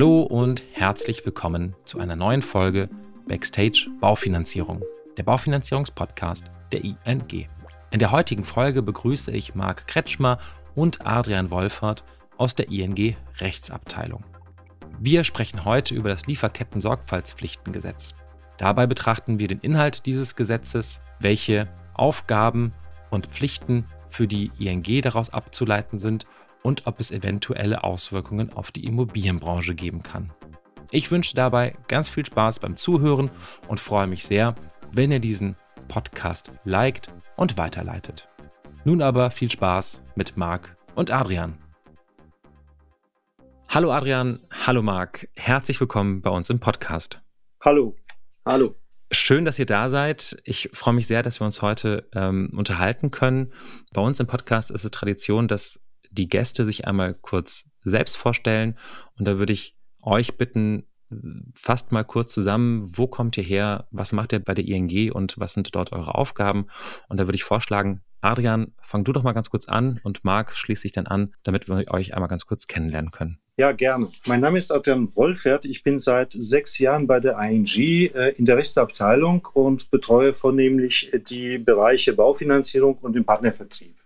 Hallo und herzlich willkommen zu einer neuen Folge Backstage Baufinanzierung, der Baufinanzierungspodcast der ING. In der heutigen Folge begrüße ich Marc Kretschmer und Adrian Wolfert aus der ING Rechtsabteilung. Wir sprechen heute über das Lieferketten-Sorgfaltspflichtengesetz. Dabei betrachten wir den Inhalt dieses Gesetzes, welche Aufgaben und Pflichten für die ING daraus abzuleiten sind und ob es eventuelle Auswirkungen auf die Immobilienbranche geben kann. Ich wünsche dabei ganz viel Spaß beim Zuhören und freue mich sehr, wenn ihr diesen Podcast liked und weiterleitet. Nun aber viel Spaß mit Marc und Adrian. Hallo Adrian, hallo Marc, herzlich willkommen bei uns im Podcast. Hallo, hallo. Schön, dass ihr da seid. Ich freue mich sehr, dass wir uns heute ähm, unterhalten können. Bei uns im Podcast ist es Tradition, dass die Gäste sich einmal kurz selbst vorstellen. Und da würde ich euch bitten, fasst mal kurz zusammen, wo kommt ihr her, was macht ihr bei der ING und was sind dort eure Aufgaben? Und da würde ich vorschlagen, Adrian, fang du doch mal ganz kurz an und Marc schließt sich dann an, damit wir euch einmal ganz kurz kennenlernen können. Ja, gerne. Mein Name ist Adrian Wolfert. Ich bin seit sechs Jahren bei der ING äh, in der Rechtsabteilung und betreue vornehmlich die Bereiche Baufinanzierung und den Partnervertrieb.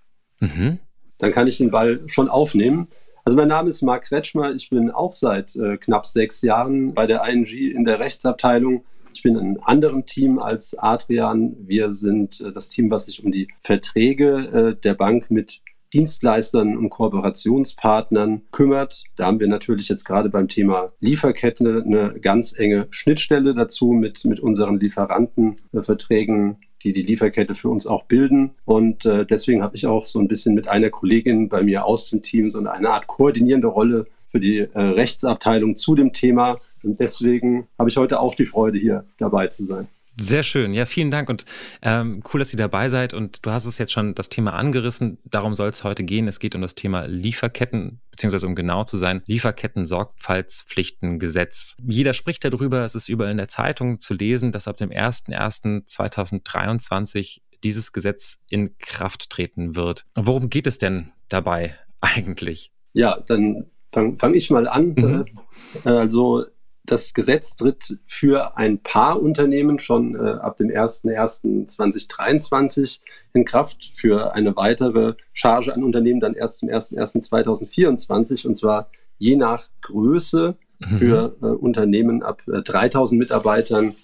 Mhm. Dann kann ich den Ball schon aufnehmen. Also mein Name ist Marc Kretschmer. Ich bin auch seit äh, knapp sechs Jahren bei der ING in der Rechtsabteilung. Ich bin in einem anderen Team als Adrian. Wir sind äh, das Team, was sich um die Verträge äh, der Bank mit Dienstleistern und Kooperationspartnern kümmert. Da haben wir natürlich jetzt gerade beim Thema Lieferkette eine ganz enge Schnittstelle dazu mit, mit unseren Lieferantenverträgen die die Lieferkette für uns auch bilden. Und äh, deswegen habe ich auch so ein bisschen mit einer Kollegin bei mir aus dem Team so eine Art koordinierende Rolle für die äh, Rechtsabteilung zu dem Thema. Und deswegen habe ich heute auch die Freude, hier dabei zu sein. Sehr schön. Ja, vielen Dank und ähm, cool, dass ihr dabei seid. Und du hast es jetzt schon das Thema angerissen. Darum soll es heute gehen. Es geht um das Thema Lieferketten, beziehungsweise um genau zu sein, Lieferketten-Sorgfaltspflichtengesetz. Jeder spricht darüber. Es ist überall in der Zeitung zu lesen, dass ab dem 01.01.2023 dieses Gesetz in Kraft treten wird. Worum geht es denn dabei eigentlich? Ja, dann fange fang ich mal an. Mhm. Äh, also das Gesetz tritt für ein paar Unternehmen schon äh, ab dem 01.01.2023 in Kraft, für eine weitere Charge an Unternehmen dann erst zum 01.01.2024 und zwar je nach Größe mhm. für äh, Unternehmen ab äh, 3000 Mitarbeitern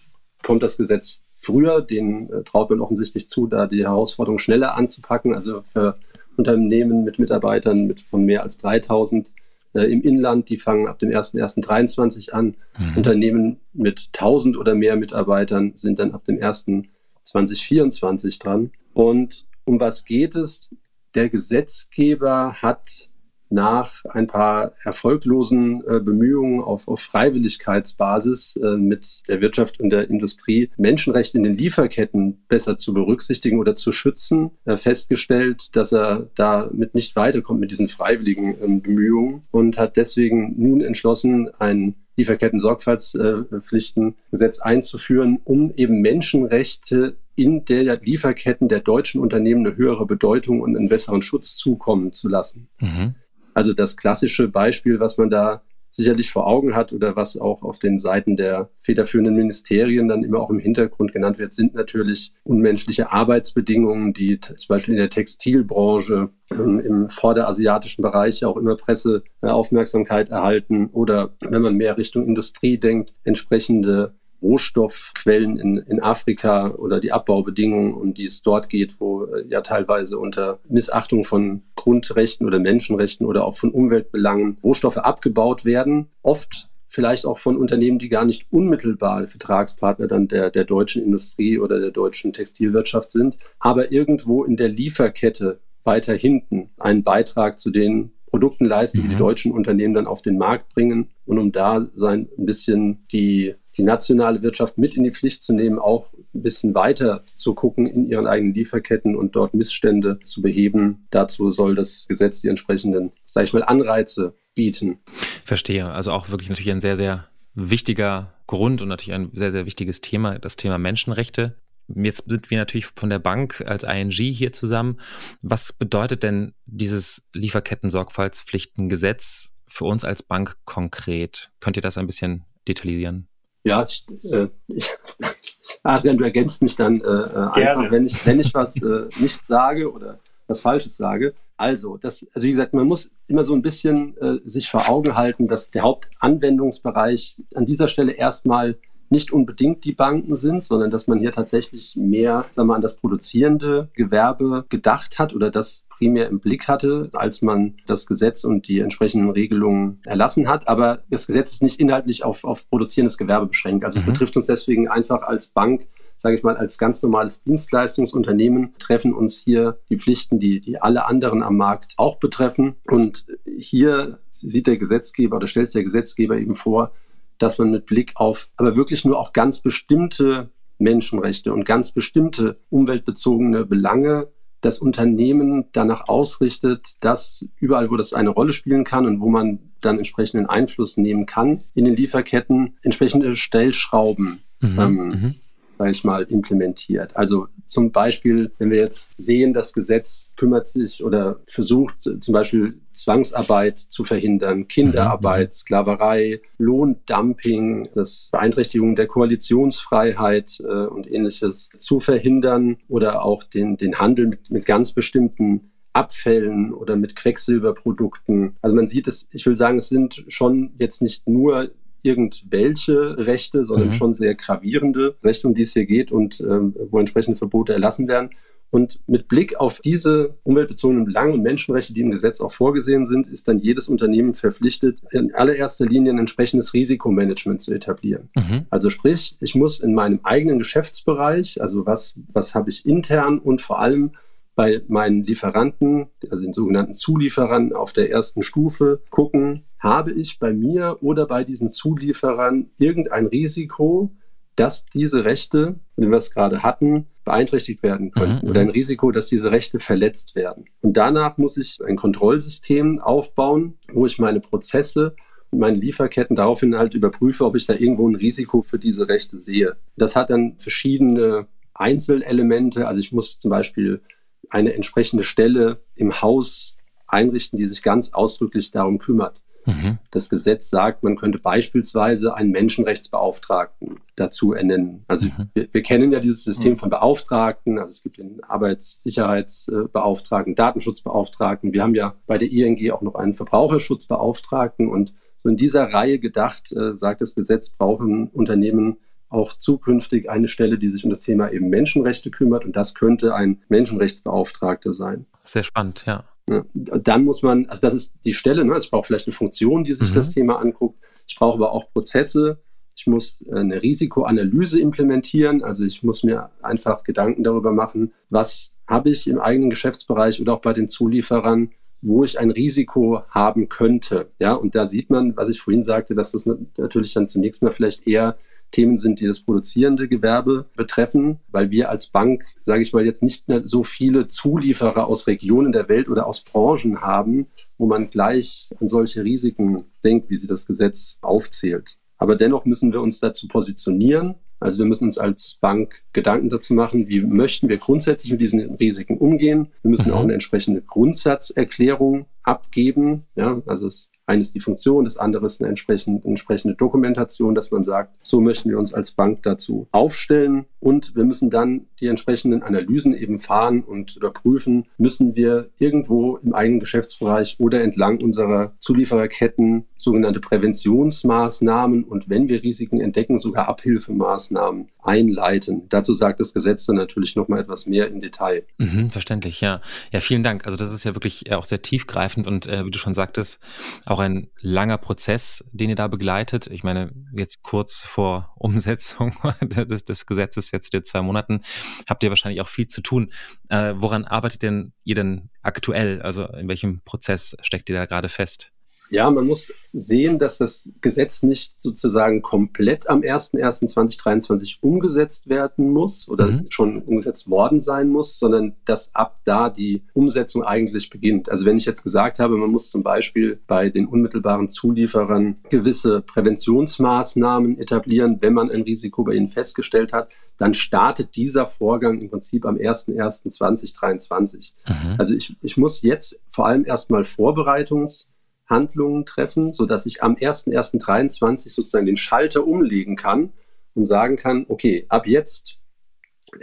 kommt das Gesetz früher. Den äh, traut man offensichtlich zu, da die Herausforderung schneller anzupacken. Also für Unternehmen mit Mitarbeitern mit von mehr als 3000 äh, im Inland, die fangen ab dem 01.01.23 an. Mhm. Unternehmen mit 1000 oder mehr Mitarbeitern sind dann ab dem 1.2024 dran. Und um was geht es? Der Gesetzgeber hat nach ein paar erfolglosen äh, Bemühungen auf, auf Freiwilligkeitsbasis äh, mit der Wirtschaft und der Industrie Menschenrechte in den Lieferketten besser zu berücksichtigen oder zu schützen, äh, festgestellt, dass er damit nicht weiterkommt mit diesen freiwilligen ähm, Bemühungen und hat deswegen nun entschlossen, ein Lieferketten-Sorgfaltspflichtengesetz einzuführen, um eben Menschenrechte in der Lieferketten der deutschen Unternehmen eine höhere Bedeutung und einen besseren Schutz zukommen zu lassen. Mhm. Also das klassische Beispiel, was man da sicherlich vor Augen hat oder was auch auf den Seiten der federführenden Ministerien dann immer auch im Hintergrund genannt wird, sind natürlich unmenschliche Arbeitsbedingungen, die zum Beispiel in der Textilbranche ähm, im vorderasiatischen Bereich auch immer Presseaufmerksamkeit erhalten oder wenn man mehr Richtung Industrie denkt, entsprechende Rohstoffquellen in, in Afrika oder die Abbaubedingungen, um die es dort geht, wo äh, ja teilweise unter Missachtung von Grundrechten oder Menschenrechten oder auch von Umweltbelangen Rohstoffe abgebaut werden. Oft vielleicht auch von Unternehmen, die gar nicht unmittelbar Vertragspartner dann der, der deutschen Industrie oder der deutschen Textilwirtschaft sind, aber irgendwo in der Lieferkette weiter hinten einen Beitrag zu den Produkten leisten, die die mhm. deutschen Unternehmen dann auf den Markt bringen und um da sein ein bisschen die die nationale Wirtschaft mit in die Pflicht zu nehmen, auch ein bisschen weiter zu gucken in ihren eigenen Lieferketten und dort Missstände zu beheben. Dazu soll das Gesetz die entsprechenden, sage ich mal, Anreize bieten. Verstehe. Also auch wirklich natürlich ein sehr, sehr wichtiger Grund und natürlich ein sehr, sehr wichtiges Thema, das Thema Menschenrechte. Jetzt sind wir natürlich von der Bank als ING hier zusammen. Was bedeutet denn dieses Lieferketten-Sorgfaltspflichtengesetz für uns als Bank konkret? Könnt ihr das ein bisschen detaillieren? Ja, ich, äh, ich, Adrian, du ergänzt mich dann äh, äh einfach, wenn ich, wenn ich was äh, nicht sage oder was Falsches sage. Also, das, also wie gesagt, man muss immer so ein bisschen äh, sich vor Augen halten, dass der Hauptanwendungsbereich an dieser Stelle erstmal nicht unbedingt die Banken sind, sondern dass man hier tatsächlich mehr sagen wir, an das produzierende Gewerbe gedacht hat oder das primär im Blick hatte, als man das Gesetz und die entsprechenden Regelungen erlassen hat. Aber das Gesetz ist nicht inhaltlich auf, auf produzierendes Gewerbe beschränkt. Also mhm. es betrifft uns deswegen einfach als Bank sage ich mal, als ganz normales Dienstleistungsunternehmen treffen uns hier die Pflichten, die, die alle anderen am Markt auch betreffen. Und hier sieht der Gesetzgeber oder stellt der Gesetzgeber eben vor, dass man mit Blick auf aber wirklich nur auch ganz bestimmte Menschenrechte und ganz bestimmte umweltbezogene Belange das Unternehmen danach ausrichtet, dass überall, wo das eine Rolle spielen kann und wo man dann entsprechenden Einfluss nehmen kann in den Lieferketten, entsprechende Stellschrauben mhm, ähm, mhm sage ich mal, implementiert. Also zum Beispiel, wenn wir jetzt sehen, das Gesetz kümmert sich oder versucht zum Beispiel Zwangsarbeit zu verhindern, Kinderarbeit, mhm. Sklaverei, Lohndumping, das Beeinträchtigung der Koalitionsfreiheit äh, und ähnliches zu verhindern oder auch den, den Handel mit, mit ganz bestimmten Abfällen oder mit Quecksilberprodukten. Also man sieht es, ich will sagen, es sind schon jetzt nicht nur irgendwelche Rechte, sondern mhm. schon sehr gravierende Rechte, um die es hier geht und ähm, wo entsprechende Verbote erlassen werden. Und mit Blick auf diese umweltbezogenen Belange und Menschenrechte, die im Gesetz auch vorgesehen sind, ist dann jedes Unternehmen verpflichtet, in allererster Linie ein entsprechendes Risikomanagement zu etablieren. Mhm. Also sprich, ich muss in meinem eigenen Geschäftsbereich, also was, was habe ich intern und vor allem bei meinen Lieferanten, also den sogenannten Zulieferern auf der ersten Stufe, gucken, habe ich bei mir oder bei diesen Zulieferern irgendein Risiko, dass diese Rechte, von denen wir es gerade hatten, beeinträchtigt werden könnten mhm. oder ein mhm. Risiko, dass diese Rechte verletzt werden. Und danach muss ich ein Kontrollsystem aufbauen, wo ich meine Prozesse und meine Lieferketten daraufhin halt überprüfe, ob ich da irgendwo ein Risiko für diese Rechte sehe. Das hat dann verschiedene Einzelelemente. Also ich muss zum Beispiel eine entsprechende Stelle im Haus einrichten, die sich ganz ausdrücklich darum kümmert. Mhm. Das Gesetz sagt, man könnte beispielsweise einen Menschenrechtsbeauftragten dazu ernennen. Also mhm. wir, wir, kennen ja dieses System mhm. von Beauftragten. Also es gibt den Arbeitssicherheitsbeauftragten, Datenschutzbeauftragten. Wir haben ja bei der ING auch noch einen Verbraucherschutzbeauftragten. Und so in dieser Reihe gedacht, äh, sagt das Gesetz, brauchen Unternehmen auch zukünftig eine Stelle, die sich um das Thema eben Menschenrechte kümmert. Und das könnte ein Menschenrechtsbeauftragter sein. Sehr spannend, ja. Ja dann muss man, also das ist die Stelle, ne? ich brauche vielleicht eine Funktion, die sich mhm. das Thema anguckt. Ich brauche aber auch Prozesse. Ich muss eine Risikoanalyse implementieren. Also ich muss mir einfach Gedanken darüber machen, was habe ich im eigenen Geschäftsbereich oder auch bei den Zulieferern wo ich ein Risiko haben könnte. Ja, und da sieht man, was ich vorhin sagte, dass das natürlich dann zunächst mal vielleicht eher Themen sind, die das produzierende Gewerbe betreffen, weil wir als Bank, sage ich mal, jetzt nicht mehr so viele Zulieferer aus Regionen der Welt oder aus Branchen haben, wo man gleich an solche Risiken denkt, wie sie das Gesetz aufzählt. Aber dennoch müssen wir uns dazu positionieren. Also wir müssen uns als Bank Gedanken dazu machen, wie möchten wir grundsätzlich mit diesen Risiken umgehen. Wir müssen auch mhm. eine entsprechende Grundsatzerklärung abgeben. Ja, also es eines die Funktion, das andere ist eine entsprechende, entsprechende Dokumentation, dass man sagt, so möchten wir uns als Bank dazu aufstellen und wir müssen dann die entsprechenden Analysen eben fahren und überprüfen, müssen wir irgendwo im eigenen Geschäftsbereich oder entlang unserer Zuliefererketten sogenannte Präventionsmaßnahmen und wenn wir Risiken entdecken, sogar Abhilfemaßnahmen einleiten. Dazu sagt das Gesetz dann natürlich noch mal etwas mehr im Detail. Mhm, verständlich, ja. Ja, vielen Dank. Also das ist ja wirklich auch sehr tiefgreifend und äh, wie du schon sagtest, auch auch ein langer Prozess, den ihr da begleitet. Ich meine, jetzt kurz vor Umsetzung des, des Gesetzes, jetzt in zwei Monaten, habt ihr wahrscheinlich auch viel zu tun. Äh, woran arbeitet denn ihr denn aktuell? Also in welchem Prozess steckt ihr da gerade fest? Ja, man muss sehen, dass das Gesetz nicht sozusagen komplett am 01.01.2023 umgesetzt werden muss oder mhm. schon umgesetzt worden sein muss, sondern dass ab da die Umsetzung eigentlich beginnt. Also wenn ich jetzt gesagt habe, man muss zum Beispiel bei den unmittelbaren Zulieferern gewisse Präventionsmaßnahmen etablieren, wenn man ein Risiko bei ihnen festgestellt hat, dann startet dieser Vorgang im Prinzip am 01.01.2023. Mhm. Also ich, ich muss jetzt vor allem erstmal Vorbereitungs- Handlungen treffen, sodass ich am 01.01.23 sozusagen den Schalter umlegen kann und sagen kann, okay, ab jetzt,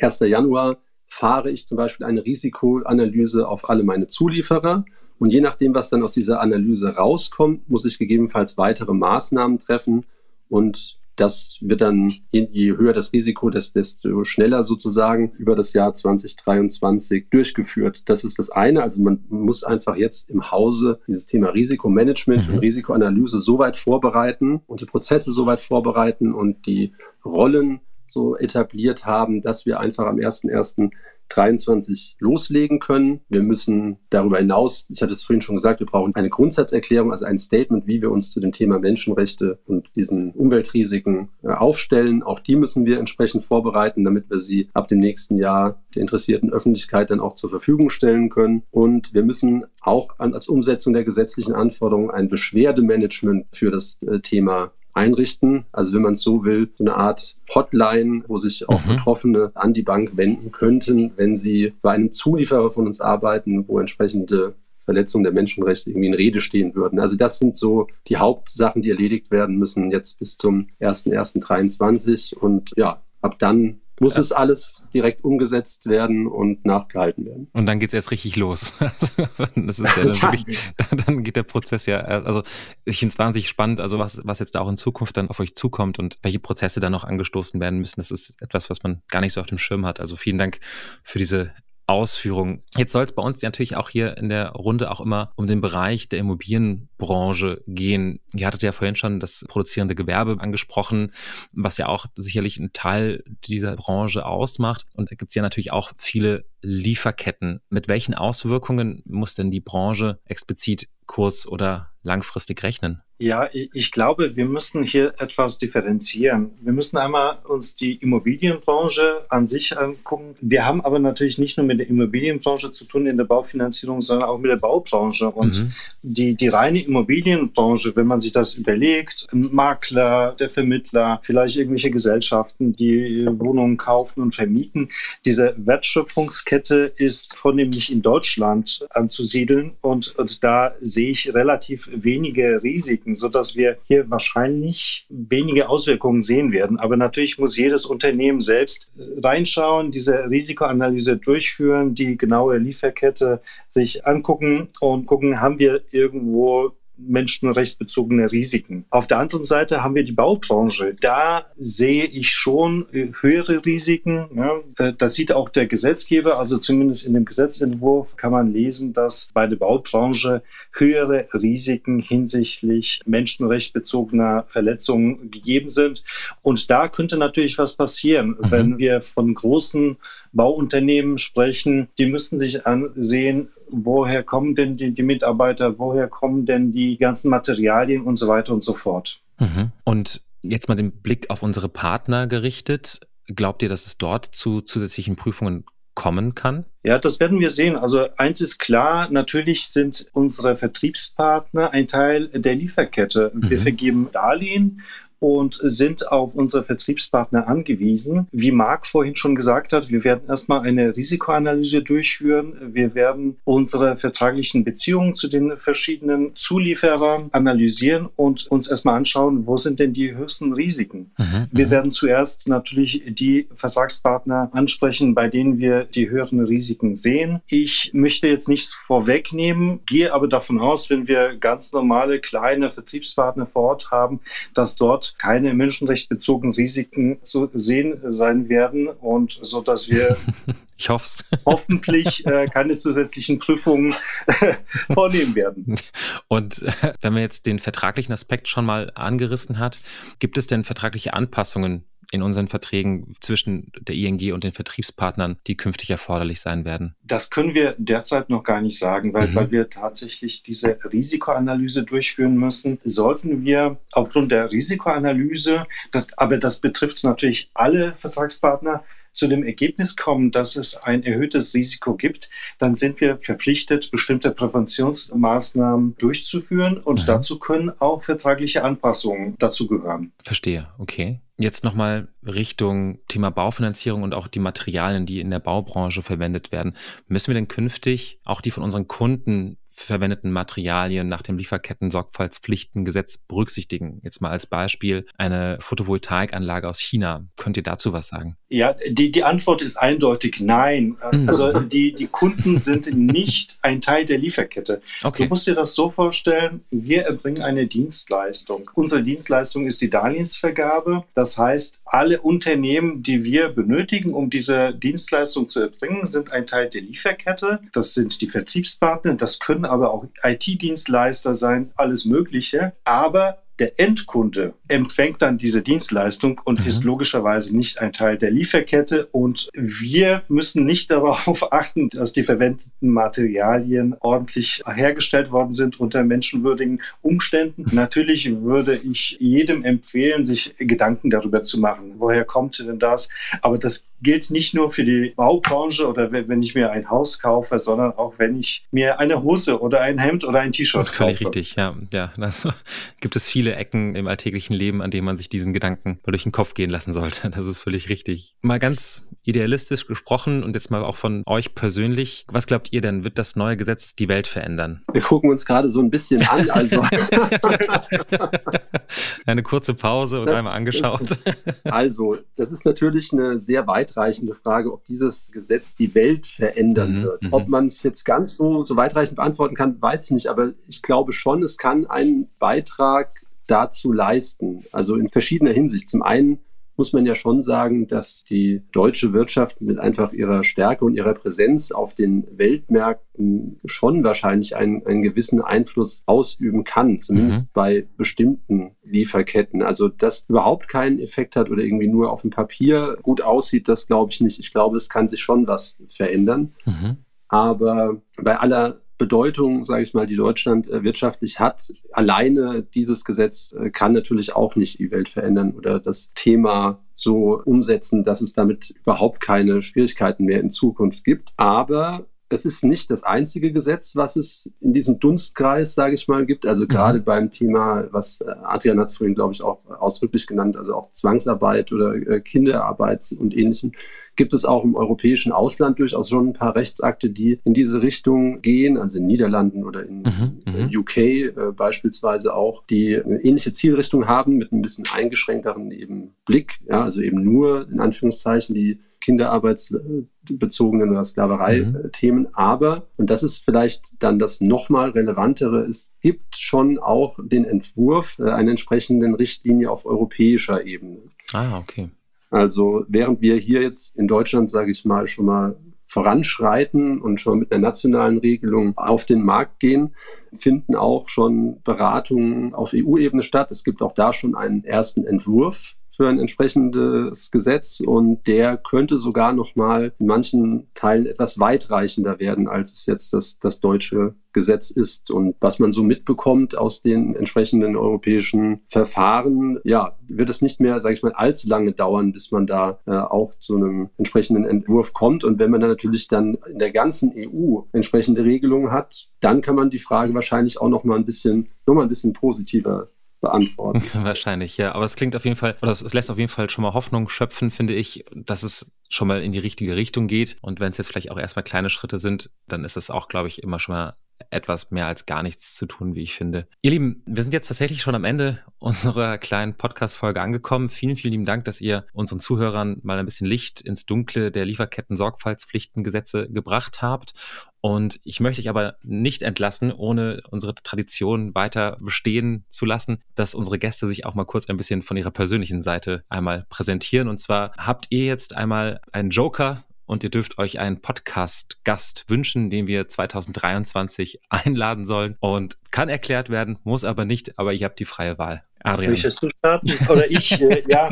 1. Januar, fahre ich zum Beispiel eine Risikoanalyse auf alle meine Zulieferer. Und je nachdem, was dann aus dieser Analyse rauskommt, muss ich gegebenenfalls weitere Maßnahmen treffen und das wird dann, je höher das Risiko, desto schneller sozusagen über das Jahr 2023 durchgeführt. Das ist das eine. Also man muss einfach jetzt im Hause dieses Thema Risikomanagement mhm. und Risikoanalyse so weit vorbereiten und die Prozesse so weit vorbereiten und die Rollen so etabliert haben, dass wir einfach am 1.1. 23 loslegen können. Wir müssen darüber hinaus, ich hatte es vorhin schon gesagt, wir brauchen eine Grundsatzerklärung, also ein Statement, wie wir uns zu dem Thema Menschenrechte und diesen Umweltrisiken äh, aufstellen. Auch die müssen wir entsprechend vorbereiten, damit wir sie ab dem nächsten Jahr der interessierten Öffentlichkeit dann auch zur Verfügung stellen können. Und wir müssen auch als Umsetzung der gesetzlichen Anforderungen ein Beschwerdemanagement für das äh, Thema einrichten. Also wenn man es so will, so eine Art Hotline, wo sich auch mhm. Betroffene an die Bank wenden könnten, wenn sie bei einem Zulieferer von uns arbeiten, wo entsprechende Verletzungen der Menschenrechte irgendwie in Rede stehen würden. Also das sind so die Hauptsachen, die erledigt werden müssen jetzt bis zum 01.01.23 und ja, ab dann muss ja. es alles direkt umgesetzt werden und nachgehalten werden. Und dann geht es erst richtig los. das ist ja dann, wirklich, dann geht der Prozess ja, also ich finde es wahnsinnig spannend, also was, was jetzt da auch in Zukunft dann auf euch zukommt und welche Prozesse dann noch angestoßen werden müssen. Das ist etwas, was man gar nicht so auf dem Schirm hat. Also vielen Dank für diese Ausführung. Jetzt soll es bei uns natürlich auch hier in der Runde auch immer um den Bereich der Immobilienbranche gehen. Ihr hattet ja vorhin schon das produzierende Gewerbe angesprochen, was ja auch sicherlich einen Teil dieser Branche ausmacht. Und da gibt es ja natürlich auch viele Lieferketten. Mit welchen Auswirkungen muss denn die Branche explizit kurz- oder langfristig rechnen? Ja, ich glaube, wir müssen hier etwas differenzieren. Wir müssen einmal uns die Immobilienbranche an sich angucken. Wir haben aber natürlich nicht nur mit der Immobilienbranche zu tun in der Baufinanzierung, sondern auch mit der Baubranche. Und mhm. die, die reine Immobilienbranche, wenn man sich das überlegt, Makler, der Vermittler, vielleicht irgendwelche Gesellschaften, die Wohnungen kaufen und vermieten, diese Wertschöpfungskette ist vornehmlich in Deutschland anzusiedeln. Und, und da sehe ich relativ wenige Risiken Risiken, sodass wir hier wahrscheinlich wenige Auswirkungen sehen werden. Aber natürlich muss jedes Unternehmen selbst äh, reinschauen, diese Risikoanalyse durchführen, die genaue Lieferkette sich angucken und gucken, haben wir irgendwo menschenrechtsbezogene Risiken. Auf der anderen Seite haben wir die Baubranche. Da sehe ich schon äh, höhere Risiken. Ja. Äh, das sieht auch der Gesetzgeber, also zumindest in dem Gesetzentwurf kann man lesen, dass bei der Baubranche höhere Risiken hinsichtlich menschenrechtsbezogener Verletzungen gegeben sind. Und da könnte natürlich was passieren, mhm. wenn wir von großen Bauunternehmen sprechen. Die müssten sich ansehen, woher kommen denn die, die, Mitarbeiter, woher kommen denn die ganzen Materialien und so weiter und so fort. Mhm. Und jetzt mal den Blick auf unsere Partner gerichtet. Glaubt ihr, dass es dort zu zusätzlichen Prüfungen kommen kann? Ja, das werden wir sehen. Also eins ist klar, natürlich sind unsere Vertriebspartner ein Teil der Lieferkette. Wir mhm. vergeben Darlehen und sind auf unsere Vertriebspartner angewiesen. Wie Marc vorhin schon gesagt hat, wir werden erstmal eine Risikoanalyse durchführen. Wir werden unsere vertraglichen Beziehungen zu den verschiedenen Zulieferern analysieren und uns erstmal anschauen, wo sind denn die höchsten Risiken. Mhm, wir mhm. werden zuerst natürlich die Vertragspartner ansprechen, bei denen wir die höheren Risiken sehen. Ich möchte jetzt nichts vorwegnehmen, gehe aber davon aus, wenn wir ganz normale kleine Vertriebspartner vor Ort haben, dass dort keine menschenrechtsbezogenen Risiken zu sehen sein werden und so dass wir ich hoff's. hoffentlich äh, keine zusätzlichen Prüfungen äh, vornehmen werden. Und äh, wenn man jetzt den vertraglichen Aspekt schon mal angerissen hat, gibt es denn vertragliche Anpassungen in unseren Verträgen zwischen der ING und den Vertriebspartnern, die künftig erforderlich sein werden? Das können wir derzeit noch gar nicht sagen, weil, mhm. weil wir tatsächlich diese Risikoanalyse durchführen müssen. Sollten wir aufgrund der Risikoanalyse, das, aber das betrifft natürlich alle Vertragspartner, zu dem Ergebnis kommen, dass es ein erhöhtes Risiko gibt, dann sind wir verpflichtet, bestimmte Präventionsmaßnahmen durchzuführen und mhm. dazu können auch vertragliche Anpassungen dazu gehören. Verstehe, okay. Jetzt nochmal Richtung Thema Baufinanzierung und auch die Materialien, die in der Baubranche verwendet werden. Müssen wir denn künftig auch die von unseren Kunden verwendeten Materialien nach dem Lieferketten-Sorgfaltspflichtengesetz berücksichtigen? Jetzt mal als Beispiel eine Photovoltaikanlage aus China. Könnt ihr dazu was sagen? Ja, die, die Antwort ist eindeutig nein. Mhm. Also die, die Kunden sind nicht ein Teil der Lieferkette. Okay. Du musst dir das so vorstellen, wir erbringen eine Dienstleistung. Unsere Dienstleistung ist die Darlehensvergabe. Das heißt, alle Unternehmen, die wir benötigen, um diese Dienstleistung zu erbringen, sind ein Teil der Lieferkette. Das sind die Vertriebspartner, das können aber auch IT-Dienstleister sein, alles Mögliche. Aber der Endkunde empfängt dann diese Dienstleistung und mhm. ist logischerweise nicht ein Teil der Lieferkette. Und wir müssen nicht darauf achten, dass die verwendeten Materialien ordentlich hergestellt worden sind unter menschenwürdigen Umständen. Natürlich würde ich jedem empfehlen, sich Gedanken darüber zu machen. Woher kommt denn das? Aber das gilt nicht nur für die Baubranche oder wenn ich mir ein Haus kaufe, sondern auch wenn ich mir eine Hose oder ein Hemd oder ein T-Shirt kaufe. Völlig richtig, ja. ja. Also gibt es viele Ecken im alltäglichen Leben, an denen man sich diesen Gedanken mal durch den Kopf gehen lassen sollte. Das ist völlig richtig. Mal ganz idealistisch gesprochen und jetzt mal auch von euch persönlich. Was glaubt ihr denn, wird das neue Gesetz die Welt verändern? Wir gucken uns gerade so ein bisschen an. Also eine kurze Pause und einmal angeschaut. also, das ist natürlich eine sehr weitreichende Frage, ob dieses Gesetz die Welt verändern mhm, wird. Mhm. Ob man es jetzt ganz so, so weitreichend beantworten kann, weiß ich nicht. Aber ich glaube schon, es kann einen Beitrag dazu leisten. Also in verschiedener Hinsicht. Zum einen muss man ja schon sagen, dass die deutsche Wirtschaft mit einfach ihrer Stärke und ihrer Präsenz auf den Weltmärkten schon wahrscheinlich einen, einen gewissen Einfluss ausüben kann, zumindest mhm. bei bestimmten Lieferketten. Also, dass überhaupt keinen Effekt hat oder irgendwie nur auf dem Papier gut aussieht, das glaube ich nicht. Ich glaube, es kann sich schon was verändern. Mhm. Aber bei aller Bedeutung, sage ich mal, die Deutschland äh, wirtschaftlich hat. Alleine dieses Gesetz äh, kann natürlich auch nicht die Welt verändern oder das Thema so umsetzen, dass es damit überhaupt keine Schwierigkeiten mehr in Zukunft gibt. Aber es ist nicht das einzige Gesetz, was es in diesem Dunstkreis, sage ich mal, gibt. Also mhm. gerade beim Thema, was äh, Adrian hat es vorhin, glaube ich, auch ausdrücklich genannt, also auch Zwangsarbeit oder äh, Kinderarbeit und ähnlichem, gibt es auch im europäischen Ausland durchaus schon ein paar Rechtsakte, die in diese Richtung gehen, also in Niederlanden oder in mhm, äh, mhm. UK äh, beispielsweise auch, die eine ähnliche Zielrichtung haben mit ein bisschen eingeschränkteren eben Blick, ja, also eben nur in Anführungszeichen die kinderarbeitsbezogenen oder Sklaverei-Themen. Mhm. Aber, und das ist vielleicht dann das nochmal relevantere, es gibt schon auch den Entwurf äh, einer entsprechenden Richtlinie auf europäischer Ebene. Ah, okay. Also während wir hier jetzt in Deutschland, sage ich mal, schon mal voranschreiten und schon mit einer nationalen Regelung auf den Markt gehen, finden auch schon Beratungen auf EU-Ebene statt. Es gibt auch da schon einen ersten Entwurf für ein entsprechendes Gesetz und der könnte sogar noch mal in manchen Teilen etwas weitreichender werden, als es jetzt das, das deutsche Gesetz ist. Und was man so mitbekommt aus den entsprechenden europäischen Verfahren, ja, wird es nicht mehr, sage ich mal, allzu lange dauern, bis man da äh, auch zu einem entsprechenden Entwurf kommt. Und wenn man dann natürlich dann in der ganzen EU entsprechende Regelungen hat, dann kann man die Frage wahrscheinlich auch noch mal ein bisschen, noch mal ein bisschen positiver beantworten. Wahrscheinlich, ja. Aber es klingt auf jeden Fall, oder es lässt auf jeden Fall schon mal Hoffnung schöpfen, finde ich, dass es schon mal in die richtige Richtung geht. Und wenn es jetzt vielleicht auch erstmal kleine Schritte sind, dann ist es auch, glaube ich, immer schon mal etwas mehr als gar nichts zu tun, wie ich finde. Ihr Lieben, wir sind jetzt tatsächlich schon am Ende unserer kleinen Podcast-Folge angekommen. Vielen, vielen lieben Dank, dass ihr unseren Zuhörern mal ein bisschen Licht ins Dunkle der Lieferketten-Sorgfaltspflichtengesetze gebracht habt. Und ich möchte euch aber nicht entlassen, ohne unsere Tradition weiter bestehen zu lassen, dass unsere Gäste sich auch mal kurz ein bisschen von ihrer persönlichen Seite einmal präsentieren. Und zwar habt ihr jetzt einmal einen Joker und ihr dürft euch einen Podcast-Gast wünschen, den wir 2023 einladen sollen. Und kann erklärt werden, muss aber nicht, aber ihr habt die freie Wahl. Adrian. Möchtest du starten? Oder ich, äh, ja.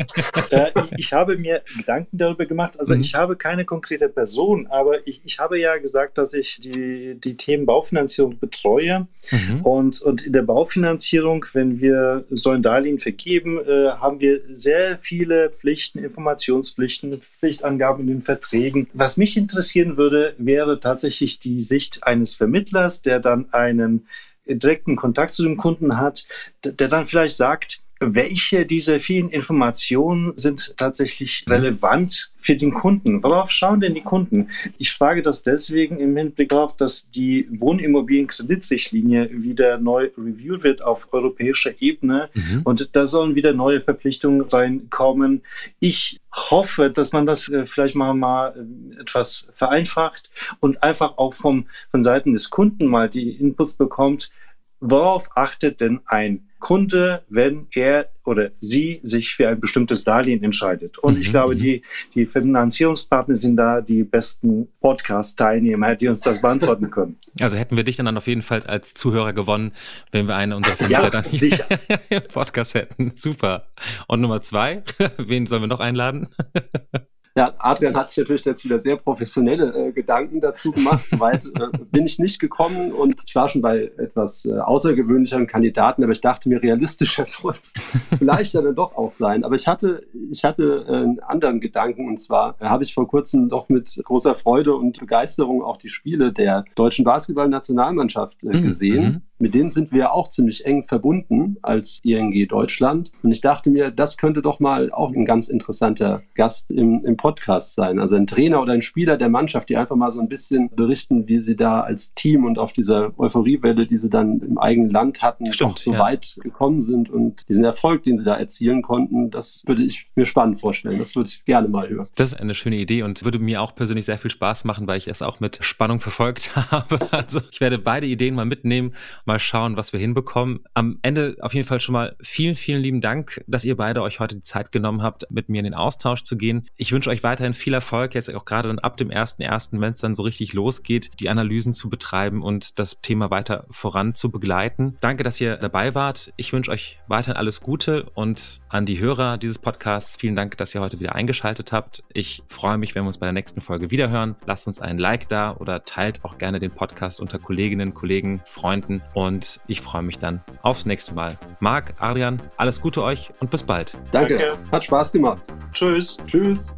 Äh, ich, ich, habe mir Gedanken darüber gemacht. Also mhm. ich habe keine konkrete Person, aber ich, ich habe ja gesagt, dass ich die, die Themen Baufinanzierung betreue. Mhm. Und, und in der Baufinanzierung, wenn wir so ein Darlehen vergeben, äh, haben wir sehr viele Pflichten, Informationspflichten, Pflichtangaben in den Verträgen. Was mich interessieren würde, wäre tatsächlich die Sicht eines Vermittlers, der dann einen direkten Kontakt zu dem Kunden hat, der dann vielleicht sagt, welche dieser vielen Informationen sind tatsächlich mhm. relevant für den Kunden? Worauf schauen denn die Kunden? Ich frage das deswegen im Hinblick darauf, dass die Wohnimmobilienkreditrichtlinie wieder neu reviewed wird auf europäischer Ebene mhm. und da sollen wieder neue Verpflichtungen reinkommen. Ich hoffe, dass man das äh, vielleicht mal, mal äh, etwas vereinfacht und einfach auch vom, von Seiten des Kunden mal die Inputs bekommt. Worauf achtet denn ein Kunde, wenn er oder sie sich für ein bestimmtes Darlehen entscheidet. Und mhm, ich glaube, mhm. die, die Finanzierungspartner sind da die besten Podcast-Teilnehmer, die uns das beantworten können. Also hätten wir dich dann auf jeden Fall als Zuhörer gewonnen, wenn wir einen unserer Vermittler ja, dann sicher. im Podcast hätten. Super. Und Nummer zwei, wen sollen wir noch einladen? Ja, Adrian hat sich natürlich jetzt wieder sehr professionelle äh, Gedanken dazu gemacht. Soweit äh, bin ich nicht gekommen und ich war schon bei etwas äh, außergewöhnlicheren Kandidaten, aber ich dachte mir, realistischer soll es vielleicht dann doch auch sein. Aber ich hatte, ich hatte äh, einen anderen Gedanken und zwar habe ich vor kurzem doch mit großer Freude und Begeisterung auch die Spiele der deutschen Basketballnationalmannschaft äh, mhm, gesehen. Mhm mit denen sind wir auch ziemlich eng verbunden als ING Deutschland. Und ich dachte mir, das könnte doch mal auch ein ganz interessanter Gast im, im Podcast sein. Also ein Trainer oder ein Spieler der Mannschaft, die einfach mal so ein bisschen berichten, wie sie da als Team und auf dieser Euphoriewelle, die sie dann im eigenen Land hatten, Stimmt, doch so ja. weit gekommen sind und diesen Erfolg, den sie da erzielen konnten, das würde ich mir spannend vorstellen. Das würde ich gerne mal hören. Das ist eine schöne Idee und würde mir auch persönlich sehr viel Spaß machen, weil ich es auch mit Spannung verfolgt habe. Also ich werde beide Ideen mal mitnehmen mal schauen, was wir hinbekommen. Am Ende auf jeden Fall schon mal vielen, vielen lieben Dank, dass ihr beide euch heute die Zeit genommen habt, mit mir in den Austausch zu gehen. Ich wünsche euch weiterhin viel Erfolg, jetzt auch gerade dann ab dem 1.1., wenn es dann so richtig losgeht, die Analysen zu betreiben und das Thema weiter voran zu begleiten. Danke, dass ihr dabei wart. Ich wünsche euch weiterhin alles Gute und an die Hörer dieses Podcasts vielen Dank, dass ihr heute wieder eingeschaltet habt. Ich freue mich, wenn wir uns bei der nächsten Folge wiederhören. Lasst uns einen Like da oder teilt auch gerne den Podcast unter Kolleginnen, Kollegen, Freunden und ich freue mich dann aufs nächste Mal. Marc, Adrian, alles Gute euch und bis bald. Danke. Danke. Hat Spaß gemacht. Tschüss. Tschüss.